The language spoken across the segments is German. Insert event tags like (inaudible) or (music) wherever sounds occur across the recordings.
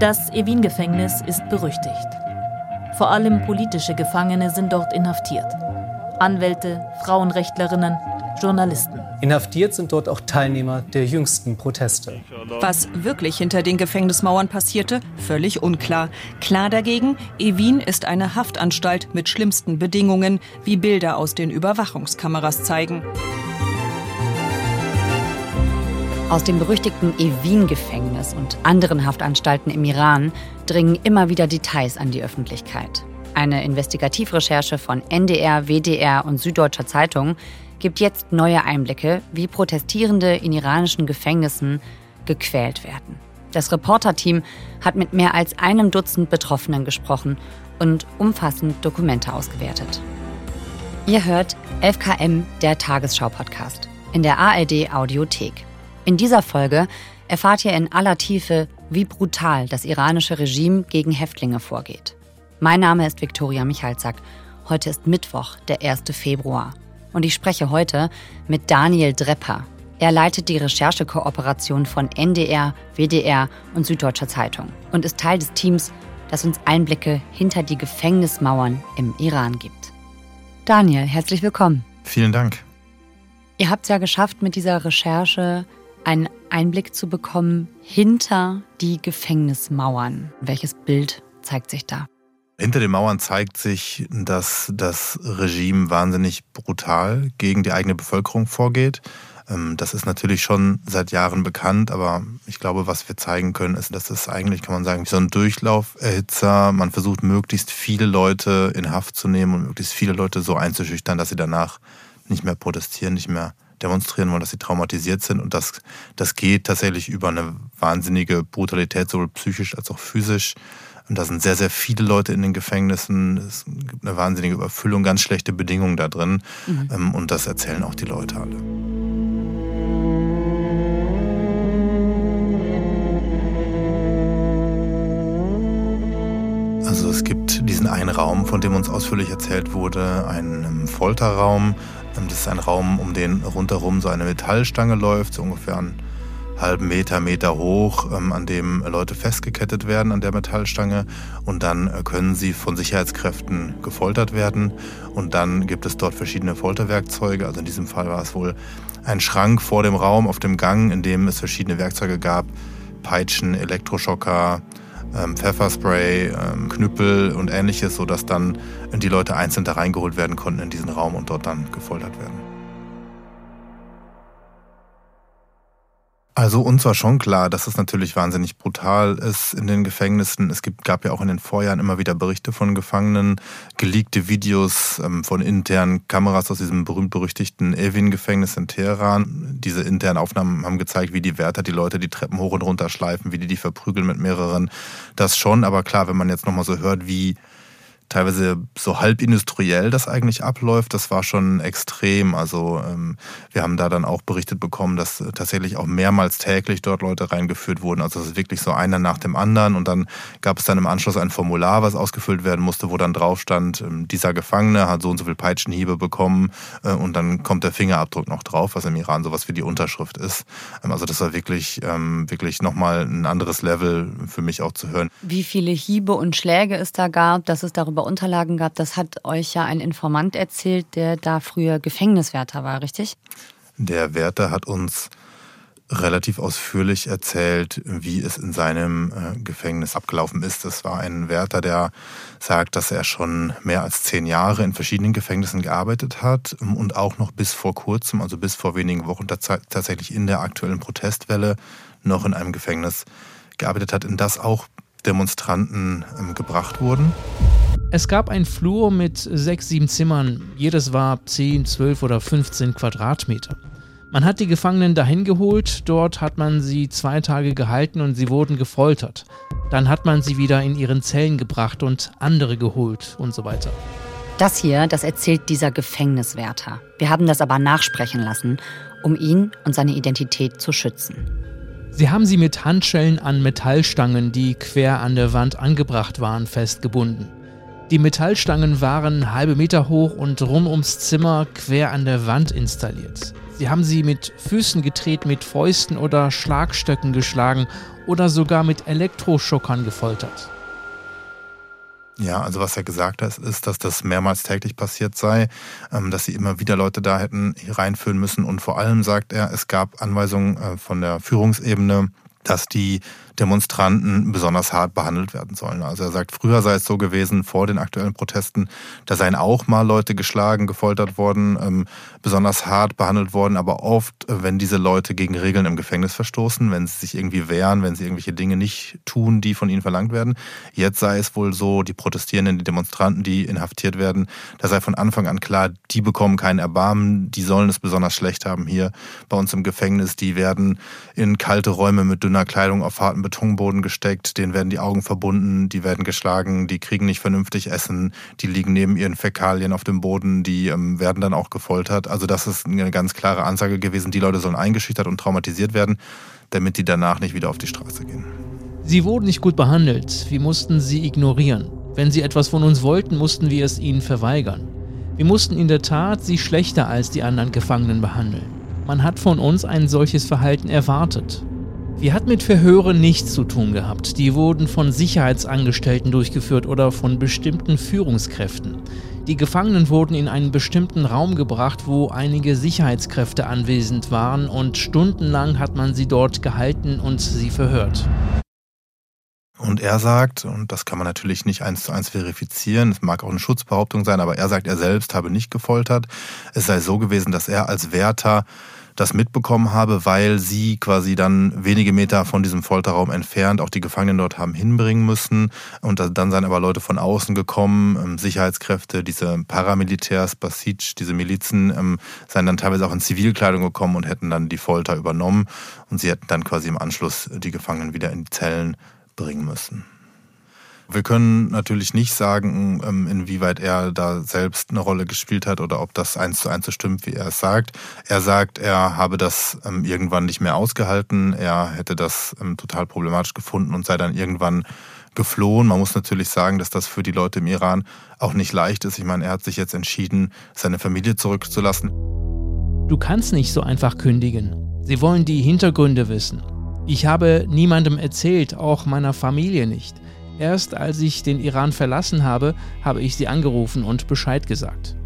Das Evin-Gefängnis ist berüchtigt. Vor allem politische Gefangene sind dort inhaftiert. Anwälte, Frauenrechtlerinnen, Journalisten. Inhaftiert sind dort auch Teilnehmer der jüngsten Proteste. Was wirklich hinter den Gefängnismauern passierte, völlig unklar. Klar dagegen, Evin ist eine Haftanstalt mit schlimmsten Bedingungen, wie Bilder aus den Überwachungskameras zeigen. Aus dem berüchtigten Evin-Gefängnis und anderen Haftanstalten im Iran dringen immer wieder Details an die Öffentlichkeit. Eine Investigativrecherche von NDR, WDR und Süddeutscher Zeitung gibt jetzt neue Einblicke, wie Protestierende in iranischen Gefängnissen gequält werden. Das Reporterteam hat mit mehr als einem Dutzend Betroffenen gesprochen und umfassend Dokumente ausgewertet. Ihr hört 11KM, der Tagesschau-Podcast, in der ARD Audiothek. In dieser Folge erfahrt ihr in aller Tiefe, wie brutal das iranische Regime gegen Häftlinge vorgeht. Mein Name ist Viktoria Michalzack. Heute ist Mittwoch, der 1. Februar. Und ich spreche heute mit Daniel Drepper. Er leitet die Recherchekooperation von NDR, WDR und Süddeutscher Zeitung und ist Teil des Teams, das uns Einblicke hinter die Gefängnismauern im Iran gibt. Daniel, herzlich willkommen. Vielen Dank. Ihr habt es ja geschafft, mit dieser Recherche einen Einblick zu bekommen hinter die Gefängnismauern. Welches Bild zeigt sich da? Hinter den Mauern zeigt sich, dass das Regime wahnsinnig brutal gegen die eigene Bevölkerung vorgeht. Ähm, das ist natürlich schon seit Jahren bekannt, aber ich glaube, was wir zeigen können, ist, dass es eigentlich, kann man sagen, wie so ein Durchlauferhitzer. Man versucht, möglichst viele Leute in Haft zu nehmen und möglichst viele Leute so einzuschüchtern, dass sie danach nicht mehr protestieren, nicht mehr demonstrieren wollen, dass sie traumatisiert sind. Und das, das geht tatsächlich über eine wahnsinnige Brutalität, sowohl psychisch als auch physisch. Und da sind sehr, sehr viele Leute in den Gefängnissen. Es gibt eine wahnsinnige Überfüllung, ganz schlechte Bedingungen da drin. Mhm. Ähm, und das erzählen auch die Leute alle. Also es gibt diesen einen Raum, von dem uns ausführlich erzählt wurde, einen Folterraum. Ähm, das ist ein Raum, um den rundherum so eine Metallstange läuft, so ungefähr ein halben Meter, Meter hoch, ähm, an dem Leute festgekettet werden an der Metallstange. Und dann äh, können sie von Sicherheitskräften gefoltert werden. Und dann gibt es dort verschiedene Folterwerkzeuge. Also in diesem Fall war es wohl ein Schrank vor dem Raum auf dem Gang, in dem es verschiedene Werkzeuge gab, Peitschen, Elektroschocker, ähm, Pfefferspray, ähm, Knüppel und ähnliches, sodass dann die Leute einzeln da reingeholt werden konnten in diesen Raum und dort dann gefoltert werden. Also uns war schon klar, dass es natürlich wahnsinnig brutal ist in den Gefängnissen. Es gibt, gab ja auch in den Vorjahren immer wieder Berichte von Gefangenen, geleakte Videos ähm, von internen Kameras aus diesem berühmt-berüchtigten Evin-Gefängnis in Teheran. Diese internen Aufnahmen haben gezeigt, wie die Wärter die Leute die Treppen hoch und runter schleifen, wie die die verprügeln mit mehreren. Das schon, aber klar, wenn man jetzt nochmal so hört, wie teilweise so halb industriell das eigentlich abläuft, das war schon extrem. Also ähm, wir haben da dann auch berichtet bekommen, dass tatsächlich auch mehrmals täglich dort Leute reingeführt wurden. Also es ist wirklich so einer nach dem anderen und dann gab es dann im Anschluss ein Formular, was ausgefüllt werden musste, wo dann drauf stand, ähm, dieser Gefangene hat so und so viel Peitschenhiebe bekommen äh, und dann kommt der Fingerabdruck noch drauf, was im Iran sowas wie die Unterschrift ist. Ähm, also das war wirklich, ähm, wirklich nochmal ein anderes Level für mich auch zu hören. Wie viele Hiebe und Schläge es da gab, dass es darüber Unterlagen gab, das hat euch ja ein Informant erzählt, der da früher Gefängniswärter war, richtig? Der Wärter hat uns relativ ausführlich erzählt, wie es in seinem äh, Gefängnis abgelaufen ist. Es war ein Wärter, der sagt, dass er schon mehr als zehn Jahre in verschiedenen Gefängnissen gearbeitet hat und auch noch bis vor kurzem, also bis vor wenigen Wochen tatsächlich in der aktuellen Protestwelle noch in einem Gefängnis gearbeitet hat, in das auch Demonstranten ähm, gebracht wurden. Es gab ein Flur mit sechs, sieben Zimmern. Jedes war 10, 12 oder 15 Quadratmeter. Man hat die Gefangenen dahin geholt, dort hat man sie zwei Tage gehalten und sie wurden gefoltert. Dann hat man sie wieder in ihren Zellen gebracht und andere geholt und so weiter. Das hier, das erzählt dieser Gefängniswärter. Wir haben das aber nachsprechen lassen, um ihn und seine Identität zu schützen. Sie haben sie mit Handschellen an Metallstangen, die quer an der Wand angebracht waren, festgebunden. Die Metallstangen waren halbe Meter hoch und rum ums Zimmer quer an der Wand installiert. Sie haben sie mit Füßen getreten, mit Fäusten oder Schlagstöcken geschlagen oder sogar mit Elektroschockern gefoltert. Ja, also was er gesagt hat, ist, dass das mehrmals täglich passiert sei, ähm, dass sie immer wieder Leute da hätten reinführen müssen und vor allem sagt er, es gab Anweisungen äh, von der Führungsebene, dass die Demonstranten besonders hart behandelt werden sollen. Also er sagt, früher sei es so gewesen, vor den aktuellen Protesten, da seien auch mal Leute geschlagen, gefoltert worden, ähm, besonders hart behandelt worden, aber oft, äh, wenn diese Leute gegen Regeln im Gefängnis verstoßen, wenn sie sich irgendwie wehren, wenn sie irgendwelche Dinge nicht tun, die von ihnen verlangt werden. Jetzt sei es wohl so, die Protestierenden, die Demonstranten, die inhaftiert werden, da sei von Anfang an klar, die bekommen keinen Erbarmen, die sollen es besonders schlecht haben hier bei uns im Gefängnis, die werden in kalte Räume mit dünner Kleidung auf harten Betonboden gesteckt, denen werden die Augen verbunden, die werden geschlagen, die kriegen nicht vernünftig Essen, die liegen neben ihren Fäkalien auf dem Boden, die ähm, werden dann auch gefoltert. Also das ist eine ganz klare Ansage gewesen, die Leute sollen eingeschüchtert und traumatisiert werden, damit die danach nicht wieder auf die Straße gehen. Sie wurden nicht gut behandelt, wir mussten sie ignorieren. Wenn sie etwas von uns wollten, mussten wir es ihnen verweigern. Wir mussten in der Tat sie schlechter als die anderen Gefangenen behandeln. Man hat von uns ein solches Verhalten erwartet. Wir hatten mit Verhören nichts zu tun gehabt. Die wurden von Sicherheitsangestellten durchgeführt oder von bestimmten Führungskräften. Die Gefangenen wurden in einen bestimmten Raum gebracht, wo einige Sicherheitskräfte anwesend waren und stundenlang hat man sie dort gehalten und sie verhört. Und er sagt, und das kann man natürlich nicht eins zu eins verifizieren, es mag auch eine Schutzbehauptung sein, aber er sagt, er selbst habe nicht gefoltert. Es sei so gewesen, dass er als Wärter das mitbekommen habe, weil sie quasi dann wenige Meter von diesem Folterraum entfernt auch die Gefangenen dort haben hinbringen müssen. Und dann seien aber Leute von außen gekommen, ähm, Sicherheitskräfte, diese Paramilitärs, Basij, diese Milizen, ähm, seien dann teilweise auch in Zivilkleidung gekommen und hätten dann die Folter übernommen. Und sie hätten dann quasi im Anschluss die Gefangenen wieder in die Zellen bringen müssen. Wir können natürlich nicht sagen, ähm, inwieweit er da selbst eine Rolle gespielt hat oder ob das eins zu eins so stimmt, wie er es sagt. Er sagt, er habe das ähm, irgendwann nicht mehr ausgehalten, er hätte das ähm, total problematisch gefunden und sei dann irgendwann geflohen. Man muss natürlich sagen, dass das für die Leute im Iran auch nicht leicht ist. Ich meine, er hat sich jetzt entschieden, seine Familie zurückzulassen. Du kannst nicht so einfach kündigen. Sie wollen die Hintergründe wissen. Ich habe niemandem erzählt, auch meiner Familie nicht. Erst als ich den Iran verlassen habe, habe ich sie angerufen und Bescheid gesagt.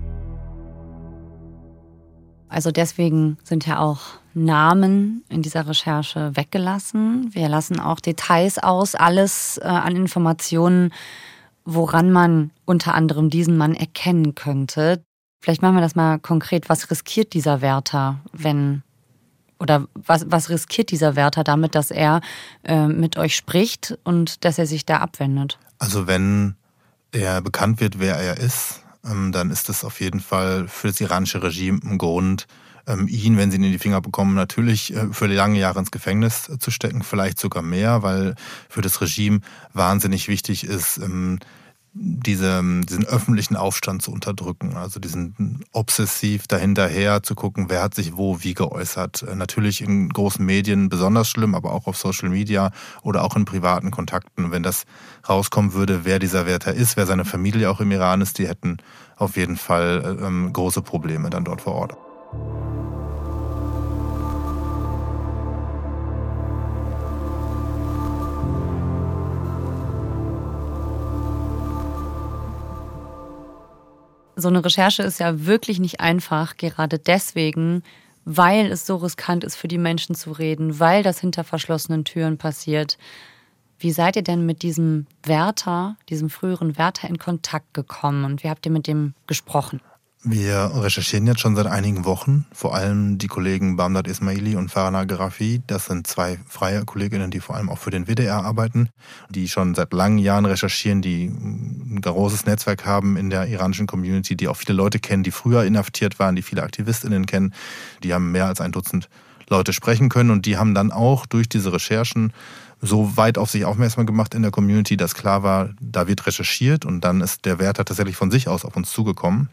Also deswegen sind ja auch Namen in dieser Recherche weggelassen. Wir lassen auch Details aus, alles äh, an Informationen, woran man unter anderem diesen Mann erkennen könnte. Vielleicht machen wir das mal konkret. Was riskiert dieser Wärter, wenn oder was, was riskiert dieser Wärter damit, dass er äh, mit euch spricht und dass er sich da abwendet? Also wenn er bekannt wird, wer er ist, ähm, dann ist das auf jeden Fall für das iranische Regime ein Grund, ähm, ihn, wenn sie ihn in die Finger bekommen, natürlich äh, für lange Jahre ins Gefängnis zu stecken, vielleicht sogar mehr, weil für das Regime wahnsinnig wichtig ist, ähm, diese, diesen öffentlichen Aufstand zu unterdrücken, also diesen obsessiv dahinterher zu gucken, wer hat sich wo wie geäußert. Äh, natürlich in großen Medien besonders schlimm, aber auch auf Social Media oder auch in privaten Kontakten. Wenn das rauskommen würde, wer dieser Wärter ist, wer seine Familie auch im Iran ist, die hätten auf jeden Fall äh, ähm, große Probleme dann dort vor Ort. So eine Recherche ist ja wirklich nicht einfach, gerade deswegen, weil es so riskant ist, für die Menschen zu reden, weil das hinter verschlossenen Türen passiert. Wie seid ihr denn mit diesem Wärter, diesem früheren Wärter in Kontakt gekommen und wie habt ihr mit dem gesprochen? Wir recherchieren jetzt schon seit einigen Wochen, vor allem die Kollegen Bamdad Ismaili und Farana Garafi. Das sind zwei freie Kolleginnen, die vor allem auch für den WDR arbeiten, die schon seit langen Jahren recherchieren, die ein großes Netzwerk haben in der iranischen Community, die auch viele Leute kennen, die früher inhaftiert waren, die viele AktivistInnen kennen. Die haben mehr als ein Dutzend Leute sprechen können und die haben dann auch durch diese Recherchen so weit auf sich aufmerksam gemacht in der Community, dass klar war, da wird recherchiert und dann ist der Wärter tatsächlich von sich aus auf uns zugekommen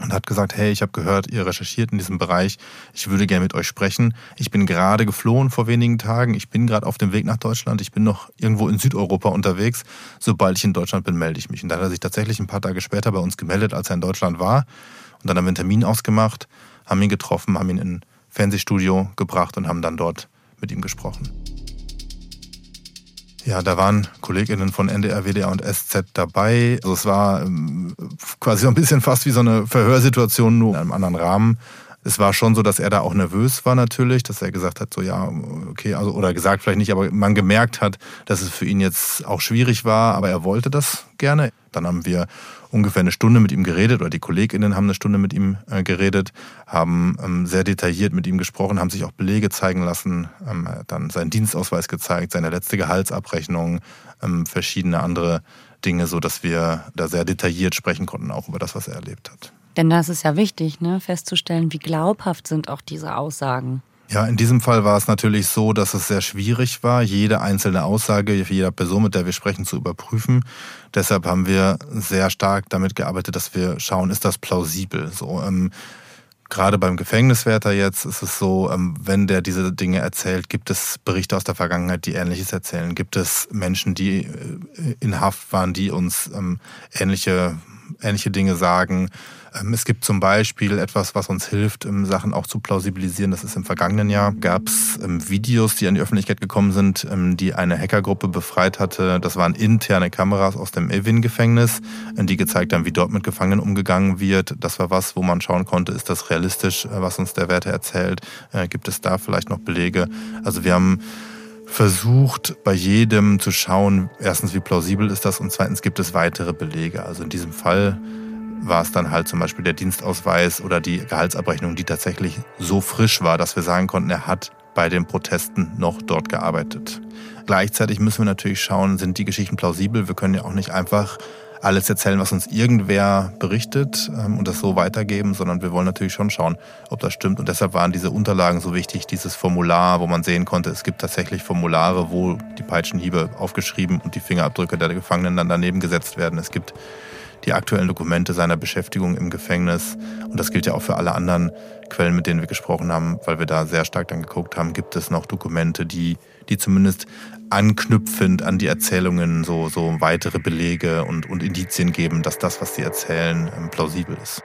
und hat gesagt, hey, ich habe gehört, ihr recherchiert in diesem Bereich, ich würde gerne mit euch sprechen. Ich bin gerade geflohen vor wenigen Tagen, ich bin gerade auf dem Weg nach Deutschland, ich bin noch irgendwo in Südeuropa unterwegs. Sobald ich in Deutschland bin, melde ich mich. Und dann hat er sich tatsächlich ein paar Tage später bei uns gemeldet, als er in Deutschland war. Und dann haben wir einen Termin ausgemacht, haben ihn getroffen, haben ihn in Fernsehstudio gebracht und haben dann dort mit ihm gesprochen. Ja, da waren KollegInnen von NDR, WDR und SZ dabei. Also es war ähm, quasi so ein bisschen fast wie so eine Verhörsituation, nur in einem anderen Rahmen. Es war schon so, dass er da auch nervös war natürlich, dass er gesagt hat, so ja, okay, also oder gesagt vielleicht nicht, aber man gemerkt hat, dass es für ihn jetzt auch schwierig war, aber er wollte das gerne. Dann haben wir ungefähr eine Stunde mit ihm geredet oder die KollegInnen haben eine Stunde mit ihm äh, geredet, haben ähm, sehr detailliert mit ihm gesprochen, haben sich auch Belege zeigen lassen, ähm, dann seinen Dienstausweis gezeigt, seine letzte Gehaltsabrechnung, ähm, verschiedene andere Dinge, so dass wir da sehr detailliert sprechen konnten, auch über das, was er erlebt hat. Denn das ist ja wichtig, ne? festzustellen, wie glaubhaft sind auch diese Aussagen. Ja, in diesem Fall war es natürlich so, dass es sehr schwierig war, jede einzelne Aussage jeder Person, mit der wir sprechen, zu überprüfen. Deshalb haben wir sehr stark damit gearbeitet, dass wir schauen, ist das plausibel? So, ähm, gerade beim Gefängniswärter jetzt ist es so, ähm, wenn der diese Dinge erzählt, gibt es Berichte aus der Vergangenheit, die Ähnliches erzählen? Gibt es Menschen, die äh, in Haft waren, die uns ähm, ähnliche, ähnliche Dinge sagen? Ähm, es gibt zum Beispiel etwas, was uns hilft, Sachen auch zu plausibilisieren. Das ist im vergangenen Jahr. Gab es Videos, die an die Öffentlichkeit gekommen sind, ähm, die eine Hackergruppe befreit hatte. Das waren interne Kameras aus dem Evin-Gefängnis, äh, die gezeigt haben, wie dort mit Gefangenen umgegangen wird. Das war was, wo man schauen konnte, ist das realistisch, äh, was uns der Werte erzählt? Äh, gibt es da vielleicht noch Belege? Also wir haben versucht, bei jedem zu schauen, erstens, wie plausibel ist das und zweitens, gibt es weitere Belege. Also in diesem Fall war es dann halt zum Beispiel der Dienstausweis oder die Gehaltsabrechnung, die tatsächlich so frisch war, dass wir sagen konnten, er hat bei den Protesten noch dort gearbeitet. Gleichzeitig müssen wir natürlich schauen, sind die Geschichten plausibel? Wir können ja auch nicht einfach alles erzählen, was uns irgendwer berichtet ähm, und das so weitergeben, sondern wir wollen natürlich schon schauen, ob das stimmt. Und deshalb waren diese Unterlagen so wichtig, dieses Formular, wo man sehen konnte, es gibt tatsächlich Formulare, wo die Peitschenhiebe aufgeschrieben und die Fingerabdrücke der Gefangenen dann daneben gesetzt werden. Es gibt die aktuellen Dokumente seiner Beschäftigung im Gefängnis. Und das gilt ja auch für alle anderen Quellen, mit denen wir gesprochen haben, weil wir da sehr stark dann geguckt haben, gibt es noch Dokumente, die, die zumindest anknüpfend an die Erzählungen so, so weitere Belege und, und Indizien geben, dass das, was sie erzählen, ähm, plausibel ist.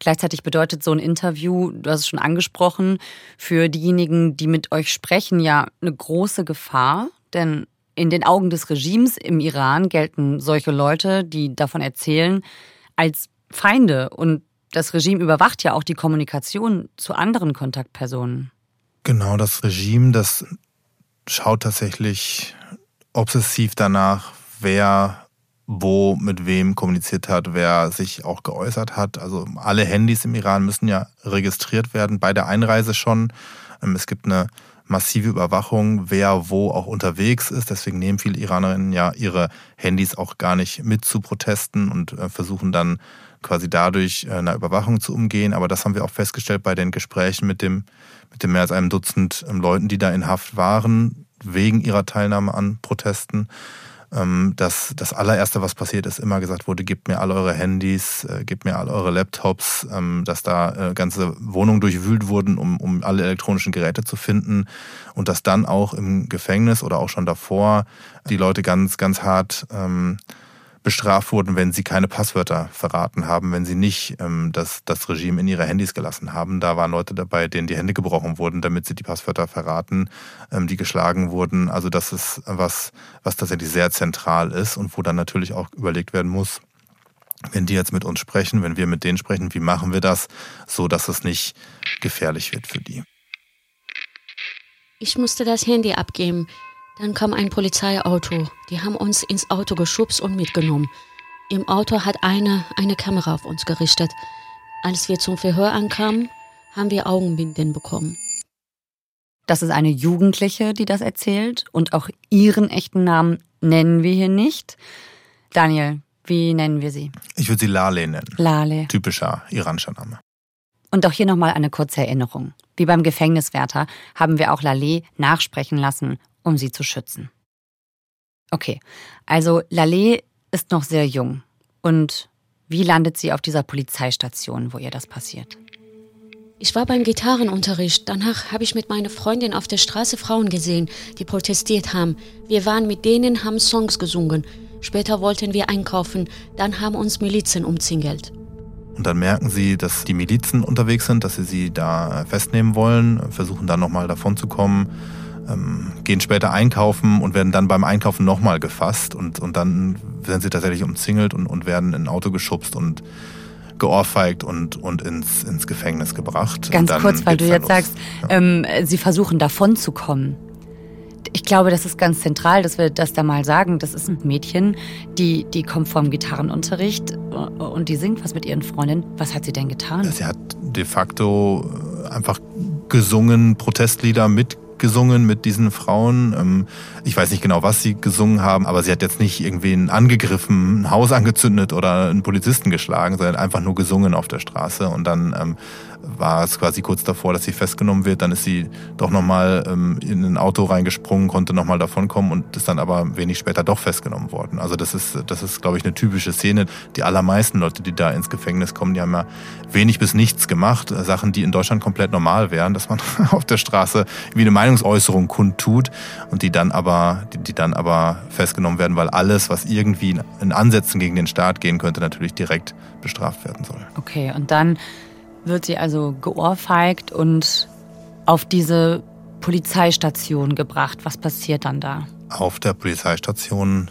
Gleichzeitig bedeutet so ein Interview, du hast es schon angesprochen, für diejenigen, die mit euch sprechen, ja eine große Gefahr. Denn in den Augen des Regimes im Iran gelten solche Leute, die davon erzählen, als Feinde. Und das Regime überwacht ja auch die Kommunikation zu anderen Kontaktpersonen. Genau, das Regime, das schaut tatsächlich obsessiv danach, wer wo mit wem kommuniziert hat, wer sich auch geäußert hat. Also alle Handys im Iran müssen ja registriert werden, bei der Einreise schon. Ähm, es gibt eine massive Überwachung, wer wo auch unterwegs ist. Deswegen nehmen viele Iranerinnen ja ihre Handys auch gar nicht mit zu Protesten und äh, versuchen dann quasi dadurch äh, einer Überwachung zu umgehen. Aber das haben wir auch festgestellt bei den Gesprächen mit dem, mit dem mehr als einem Dutzend ähm, Leuten, die da in Haft waren, wegen ihrer Teilnahme an Protesten dass das allererste, was passiert ist, immer gesagt wurde, gebt mir alle eure Handys, äh, gebt mir alle eure Laptops, ähm, dass da äh, ganze Wohnungen durchwühlt wurden, um, um alle elektronischen Geräte zu finden. Und dass dann auch im Gefängnis oder auch schon davor die Leute ganz, ganz hart ähm, bestraft wurden, wenn sie keine Passwörter verraten haben, wenn sie nicht ähm, das, das Regime in ihre Handys gelassen haben. Da waren Leute dabei, denen die Hände gebrochen wurden, damit sie die Passwörter verraten, ähm, die geschlagen wurden. Also das ist was, was tatsächlich sehr zentral ist und wo dann natürlich auch überlegt werden muss, wenn die jetzt mit uns sprechen, wenn wir mit denen sprechen, wie machen wir das, so dass es nicht gefährlich wird für die. Ich musste das Handy abgeben. Dann kam ein Polizeiauto. Die haben uns ins Auto geschubst und mitgenommen. Im Auto hat einer eine Kamera auf uns gerichtet. Als wir zum Verhör ankamen, haben wir Augenbinden bekommen. Das ist eine Jugendliche, die das erzählt und auch ihren echten Namen nennen wir hier nicht. Daniel, wie nennen wir sie? Ich würde sie Lale nennen. Lale. Typischer iranischer Name. Und auch hier nochmal eine kurze Erinnerung. Wie beim Gefängniswärter haben wir auch Lale nachsprechen lassen um sie zu schützen. Okay, also Lalé ist noch sehr jung. Und wie landet sie auf dieser Polizeistation, wo ihr das passiert? Ich war beim Gitarrenunterricht. Danach habe ich mit meiner Freundin auf der Straße Frauen gesehen, die protestiert haben. Wir waren mit denen, haben Songs gesungen. Später wollten wir einkaufen. Dann haben uns Milizen umzingelt. Und dann merken sie, dass die Milizen unterwegs sind, dass sie sie da festnehmen wollen, versuchen dann nochmal davon zu kommen, ähm, gehen später einkaufen und werden dann beim Einkaufen nochmal gefasst und, und dann werden sie tatsächlich umzingelt und, und werden in ein Auto geschubst und geohrfeigt und, und ins, ins Gefängnis gebracht. Ganz kurz, weil du jetzt los. sagst, ja. ähm, sie versuchen davon zu kommen. Ich glaube, das ist ganz zentral, dass wir das da mal sagen. Das ist ein Mädchen, die, die kommt vom Gitarrenunterricht und die singt was mit ihren Freundinnen. Was hat sie denn getan? Sie hat de facto einfach gesungen, Protestlieder mit gesungen mit diesen Frauen. Ähm, ich weiß nicht genau, was sie gesungen haben, aber sie hat jetzt nicht irgendwen angegriffen, ein Haus angezündet oder einen Polizisten geschlagen, sondern einfach nur gesungen auf der Straße. Und dann ähm, war es quasi kurz davor, dass sie festgenommen wird. Dann ist sie doch nochmal ähm, in ein Auto reingesprungen, konnte nochmal davonkommen und ist dann aber wenig später doch festgenommen worden. Also das ist, das ist, glaube ich, eine typische Szene. Die allermeisten Leute, die da ins Gefängnis kommen, die haben ja wenig bis nichts gemacht. Sachen, die in Deutschland komplett normal wären, dass man (laughs) auf der Straße wie eine Meinungsäußerung kundtut und die dann aber, die, die dann aber festgenommen werden, weil alles, was irgendwie in Ansätzen gegen den Staat gehen könnte, natürlich direkt bestraft werden soll. Okay, und dann wird sie also geohrfeigt und auf diese Polizeistation gebracht. Was passiert dann da? Auf der Polizeistation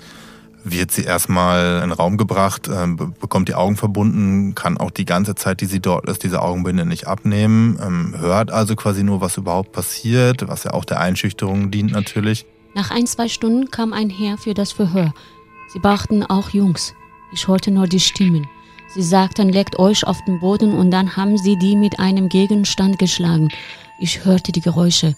wird sie erstmal in den Raum gebracht, äh, bekommt die Augen verbunden, kann auch die ganze Zeit, die sie dort ist, diese Augenbinde nicht abnehmen, ähm, hört also quasi nur, was überhaupt passiert, was ja auch der Einschüchterung dient natürlich. Nach ein, zwei Stunden kam ein Herr für das Verhör. Sie brachten auch Jungs. Ich hörte nur die Stimmen. Sie sagten, legt euch auf den Boden und dann haben sie die mit einem Gegenstand geschlagen. Ich hörte die Geräusche.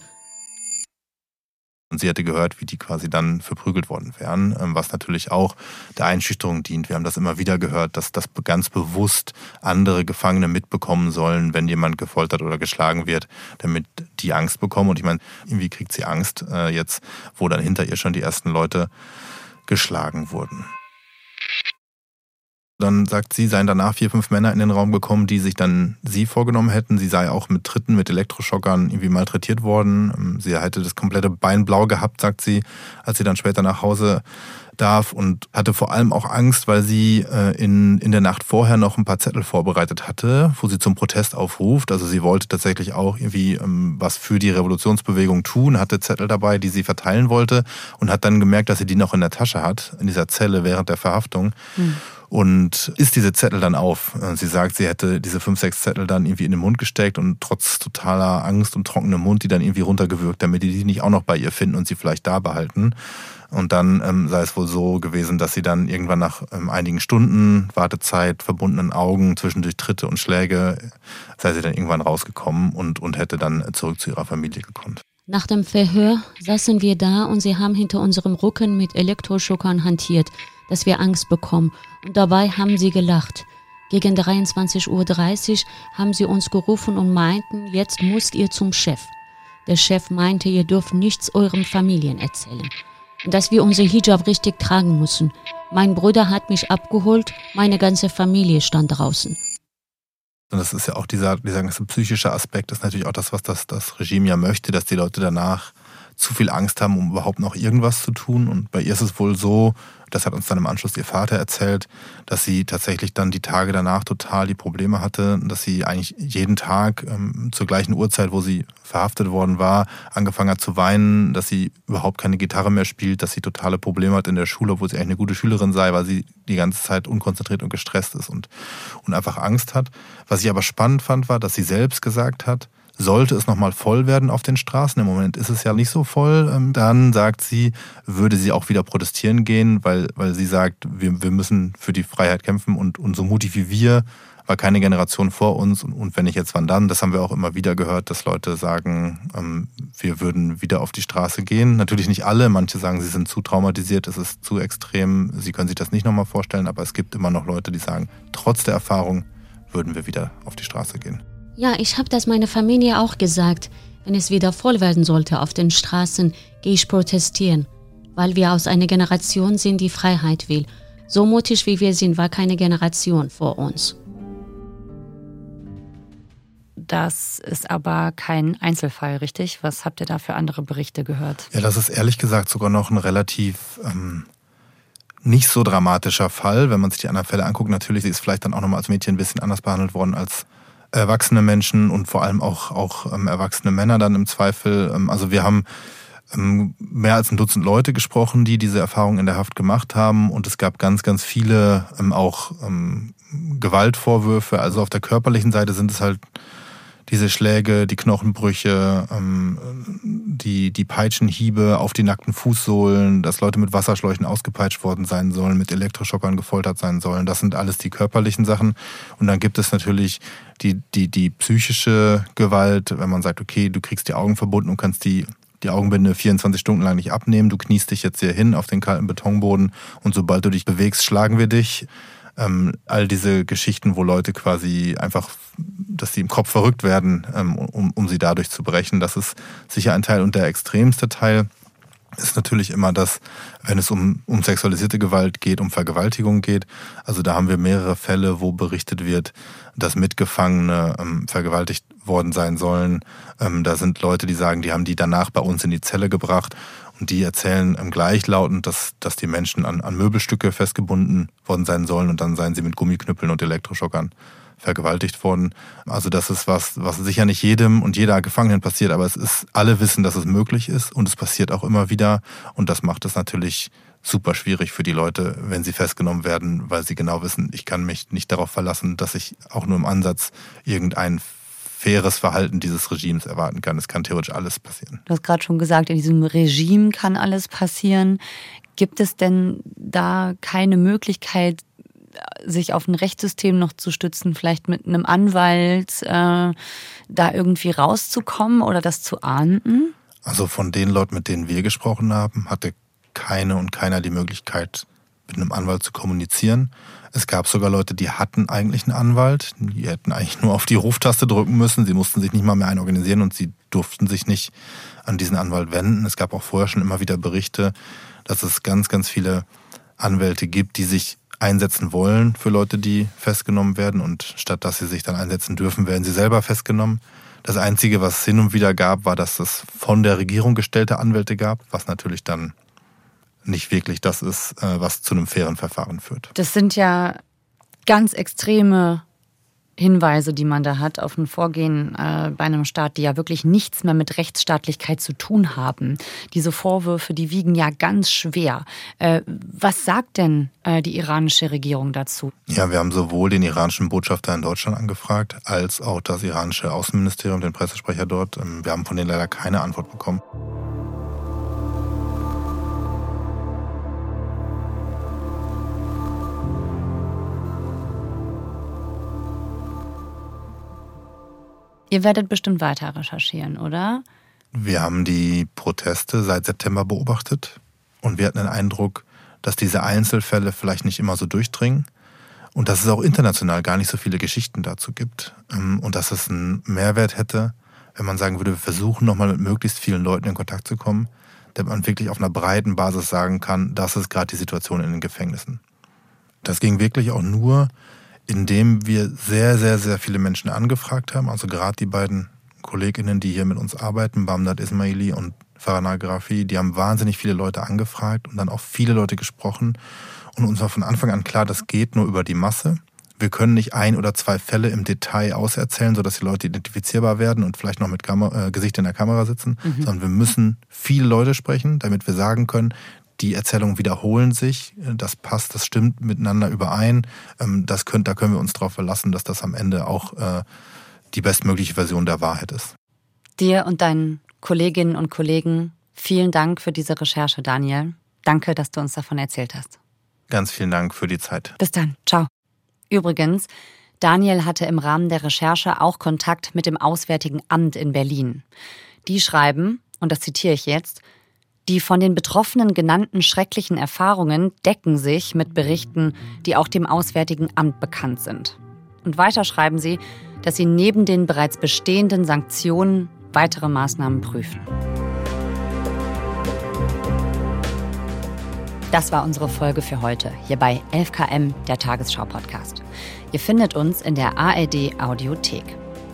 Und sie hätte gehört, wie die quasi dann verprügelt worden wären, ähm, was natürlich auch der Einschüchterung dient. Wir haben das immer wieder gehört, dass das ganz bewusst andere Gefangene mitbekommen sollen, wenn jemand gefoltert oder geschlagen wird, damit die Angst bekommen. Und ich meine, irgendwie kriegt sie Angst äh, jetzt, wo dann hinter ihr schon die ersten Leute geschlagen wurden. Dann sagt sie, seien danach vier, fünf Männer in den Raum gekommen, die sich dann sie vorgenommen hätten. Sie sei auch mit Tritten, mit Elektroschockern irgendwie malträtiert worden. Ähm, sie hätte das komplette Bein blau gehabt, sagt sie, als sie dann später nach Hause darf und hatte vor allem auch Angst, weil sie äh, in, in der Nacht vorher noch ein paar Zettel vorbereitet hatte, wo sie zum Protest aufruft. Also sie wollte tatsächlich auch irgendwie ähm, was für die Revolutionsbewegung tun, hatte Zettel dabei, die sie verteilen wollte und hat dann gemerkt, dass sie die noch in der Tasche hat, in dieser Zelle während der Verhaftung. Mhm und isst diese Zettel dann auf. Sie sagt, sie hätte diese fünf, sechs Zettel dann irgendwie in den Mund gesteckt und trotz totaler Angst und trockenem Mund die dann irgendwie runtergewürgt, damit die die nicht auch noch bei ihr finden und sie vielleicht da behalten. Und dann ähm, sei es wohl so gewesen, dass sie dann irgendwann nach ähm, einigen Stunden Wartezeit, verbundenen Augen, zwischendurch Tritte und Schläge, sei sie dann irgendwann rausgekommen und, und hätte dann zurück zu ihrer Familie gekonnt. Nach dem Verhör saßen wir da und sie haben hinter unserem Rücken mit Elektroschockern hantiert dass wir Angst bekommen. Und dabei haben sie gelacht. Gegen 23.30 Uhr haben sie uns gerufen und meinten, jetzt müsst ihr zum Chef. Der Chef meinte, ihr dürft nichts euren Familien erzählen. Und dass wir unser Hijab richtig tragen müssen. Mein Bruder hat mich abgeholt, meine ganze Familie stand draußen. Und das ist ja auch dieser, dieser ganze psychische Aspekt, das ist natürlich auch das, was das, das Regime ja möchte, dass die Leute danach zu viel Angst haben, um überhaupt noch irgendwas zu tun. Und bei ihr ist es wohl so, das hat uns dann im Anschluss ihr Vater erzählt, dass sie tatsächlich dann die Tage danach total die Probleme hatte, dass sie eigentlich jeden Tag ähm, zur gleichen Uhrzeit, wo sie verhaftet worden war, angefangen hat zu weinen, dass sie überhaupt keine Gitarre mehr spielt, dass sie totale Probleme hat in der Schule, obwohl sie eigentlich eine gute Schülerin sei, weil sie die ganze Zeit unkonzentriert und gestresst ist und, und einfach Angst hat. Was ich aber spannend fand, war, dass sie selbst gesagt hat, sollte es nochmal voll werden auf den Straßen, im Moment ist es ja nicht so voll, ähm, dann sagt sie, würde sie auch wieder protestieren gehen, weil, weil sie sagt, wir, wir müssen für die Freiheit kämpfen und, und so mutig wie wir war keine Generation vor uns und, und wenn nicht jetzt, wann dann? Das haben wir auch immer wieder gehört, dass Leute sagen, ähm, wir würden wieder auf die Straße gehen. Natürlich nicht alle, manche sagen, sie sind zu traumatisiert, es ist zu extrem, sie können sich das nicht nochmal vorstellen, aber es gibt immer noch Leute, die sagen, trotz der Erfahrung würden wir wieder auf die Straße gehen. Ja, ich habe das meiner Familie auch gesagt. Wenn es wieder voll werden sollte auf den Straßen, gehe ich protestieren, weil wir aus einer Generation sind, die Freiheit will. So mutig wie wir sind, war keine Generation vor uns. Das ist aber kein Einzelfall, richtig? Was habt ihr da für andere Berichte gehört? Ja, das ist ehrlich gesagt sogar noch ein relativ ähm, nicht so dramatischer Fall, wenn man sich die anderen Fälle anguckt. Natürlich ist vielleicht dann auch nochmal als Mädchen ein bisschen anders behandelt worden als erwachsene Menschen und vor allem auch, auch ähm, erwachsene Männer dann im Zweifel. Ähm, also wir haben ähm, mehr als ein Dutzend Leute gesprochen, die diese Erfahrung in der Haft gemacht haben und es gab ganz, ganz viele ähm, auch ähm, Gewaltvorwürfe. Also auf der körperlichen Seite sind es halt diese Schläge, die Knochenbrüche, ähm, die, die Peitschenhiebe auf die nackten Fußsohlen, dass Leute mit Wasserschläuchen ausgepeitscht worden sein sollen, mit Elektroschockern gefoltert sein sollen. Das sind alles die körperlichen Sachen. Und dann gibt es natürlich die, die, die psychische Gewalt, wenn man sagt, okay, du kriegst die Augen verbunden und kannst die die Augenbinde 24 Stunden lang nicht abnehmen. Du kniest dich jetzt hier hin auf den kalten Betonboden und sobald du dich bewegst, schlagen wir dich ähm, all diese Geschichten, wo Leute quasi einfach, dass sie im Kopf verrückt werden, ähm, um, um sie dadurch zu brechen. Das ist sicher ein Teil. Und der extremste Teil ist natürlich immer das, wenn es um, um sexualisierte Gewalt geht, um Vergewaltigung geht. Also da haben wir mehrere Fälle, wo berichtet wird, dass Mitgefangene ähm, vergewaltigt worden sein sollen. Ähm, da sind Leute, die sagen, die haben die danach bei uns in die Zelle gebracht und die erzählen gleichlautend, dass, dass die Menschen an, an Möbelstücke festgebunden worden sein sollen und dann seien sie mit Gummiknüppeln und Elektroschockern vergewaltigt worden. Also das ist was, was sicher nicht jedem und jeder Gefangenen passiert, aber es ist, alle wissen, dass es möglich ist und es passiert auch immer wieder und das macht es natürlich super schwierig für die Leute, wenn sie festgenommen werden, weil sie genau wissen, ich kann mich nicht darauf verlassen, dass ich auch nur im Ansatz irgendeinen faires Verhalten dieses Regimes erwarten kann. Es kann theoretisch alles passieren. Du hast gerade schon gesagt, in diesem Regime kann alles passieren. Gibt es denn da keine Möglichkeit, sich auf ein Rechtssystem noch zu stützen, vielleicht mit einem Anwalt äh, da irgendwie rauszukommen oder das zu ahnden? Also von den Leuten, mit denen wir gesprochen haben, hatte keine und keiner die Möglichkeit, mit einem Anwalt zu kommunizieren. Es gab sogar Leute, die hatten eigentlich einen Anwalt. Die hätten eigentlich nur auf die Ruftaste drücken müssen. Sie mussten sich nicht mal mehr einen organisieren und sie durften sich nicht an diesen Anwalt wenden. Es gab auch vorher schon immer wieder Berichte, dass es ganz, ganz viele Anwälte gibt, die sich einsetzen wollen für Leute, die festgenommen werden. Und statt dass sie sich dann einsetzen dürfen, werden sie selber festgenommen. Das Einzige, was es hin und wieder gab, war, dass es von der Regierung gestellte Anwälte gab, was natürlich dann nicht wirklich das ist, äh, was zu einem fairen Verfahren führt. Das sind ja ganz extreme Hinweise, die man da hat auf ein Vorgehen äh, bei einem Staat, die ja wirklich nichts mehr mit Rechtsstaatlichkeit zu tun haben. Diese Vorwürfe, die wiegen ja ganz schwer. Äh, was sagt denn äh, die iranische Regierung dazu? Ja, wir haben sowohl den iranischen Botschafter in Deutschland angefragt, als auch das iranische Außenministerium, den Pressesprecher dort. Ähm, wir haben von denen leider keine Antwort bekommen. Ihr werdet bestimmt weiter recherchieren, oder? Wir haben die Proteste seit September beobachtet und wir hatten den Eindruck, dass diese Einzelfälle vielleicht nicht immer so durchdringen und dass es auch international gar nicht so viele Geschichten dazu gibt ähm, und dass es einen Mehrwert hätte, wenn man sagen würde, wir versuchen nochmal mit möglichst vielen Leuten in Kontakt zu kommen, damit man wirklich auf einer breiten Basis sagen kann, das ist gerade die Situation in den Gefängnissen. Das ging wirklich auch nur, indem wir sehr, sehr, sehr viele Menschen angefragt haben. Also gerade die beiden Kolleginnen, die hier mit uns arbeiten, Bamdad Ismaili und Farana Grafi, die haben wahnsinnig viele Leute angefragt und dann auch viele Leute gesprochen. Und uns war von Anfang an klar, das geht nur über die Masse. Wir können nicht ein oder zwei Fälle im Detail auserzählen, sodass die Leute identifizierbar werden und vielleicht noch mit Kamera, äh, Gesicht in der Kamera sitzen, mhm. sondern wir müssen viele Leute sprechen, damit wir sagen können, die Erzählungen wiederholen sich, das passt, das stimmt miteinander überein. Ähm, das könnt, da können wir uns darauf verlassen, dass das am Ende auch äh, die bestmögliche Version der Wahrheit ist. Dir und deinen Kolleginnen und Kollegen vielen Dank für diese Recherche, Daniel. Danke, dass du uns davon erzählt hast. Ganz vielen Dank für die Zeit. Bis dann. Ciao. Übrigens, Daniel hatte im Rahmen der Recherche auch Kontakt mit dem Auswärtigen Amt in Berlin. Die schreiben, und das zitiere ich jetzt, die von den Betroffenen genannten schrecklichen Erfahrungen decken sich mit Berichten, die auch dem Auswärtigen Amt bekannt sind. Und weiter schreiben sie, dass sie neben den bereits bestehenden Sanktionen weitere Maßnahmen prüfen. Das war unsere Folge für heute, hier bei 11KM, der Tagesschau-Podcast. Ihr findet uns in der ARD Audiothek.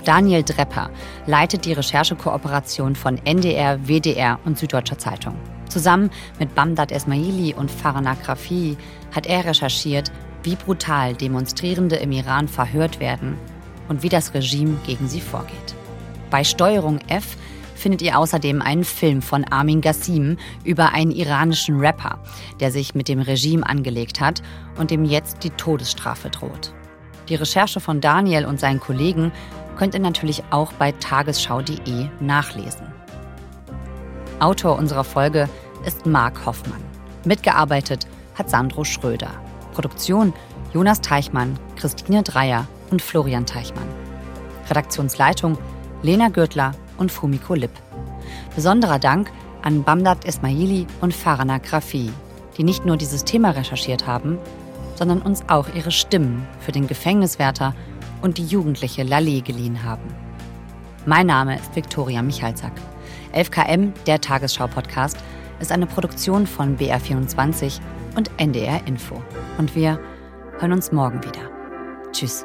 Daniel Drepper leitet die Recherchekooperation von NDR, WDR und Süddeutscher Zeitung. Zusammen mit Bamdad Esmaili und Farana Krafi hat er recherchiert, wie brutal Demonstrierende im Iran verhört werden und wie das Regime gegen sie vorgeht. Bei Steuerung F findet ihr außerdem einen Film von Armin Gassim über einen iranischen Rapper, der sich mit dem Regime angelegt hat und dem jetzt die Todesstrafe droht. Die Recherche von Daniel und seinen Kollegen könnt ihr natürlich auch bei tagesschau.de nachlesen. Autor unserer Folge ist Marc Hoffmann. Mitgearbeitet hat Sandro Schröder. Produktion Jonas Teichmann, Christine Dreier und Florian Teichmann. Redaktionsleitung Lena Gürtler und Fumiko Lipp. Besonderer Dank an Bamdad Ismaili und Farana Grafi, die nicht nur dieses Thema recherchiert haben, sondern uns auch ihre Stimmen für den Gefängniswärter und die jugendliche Lali geliehen haben. Mein Name ist Viktoria Michalzack. 11KM, der Tagesschau-Podcast, ist eine Produktion von BR24 und NDR Info. Und wir hören uns morgen wieder. Tschüss.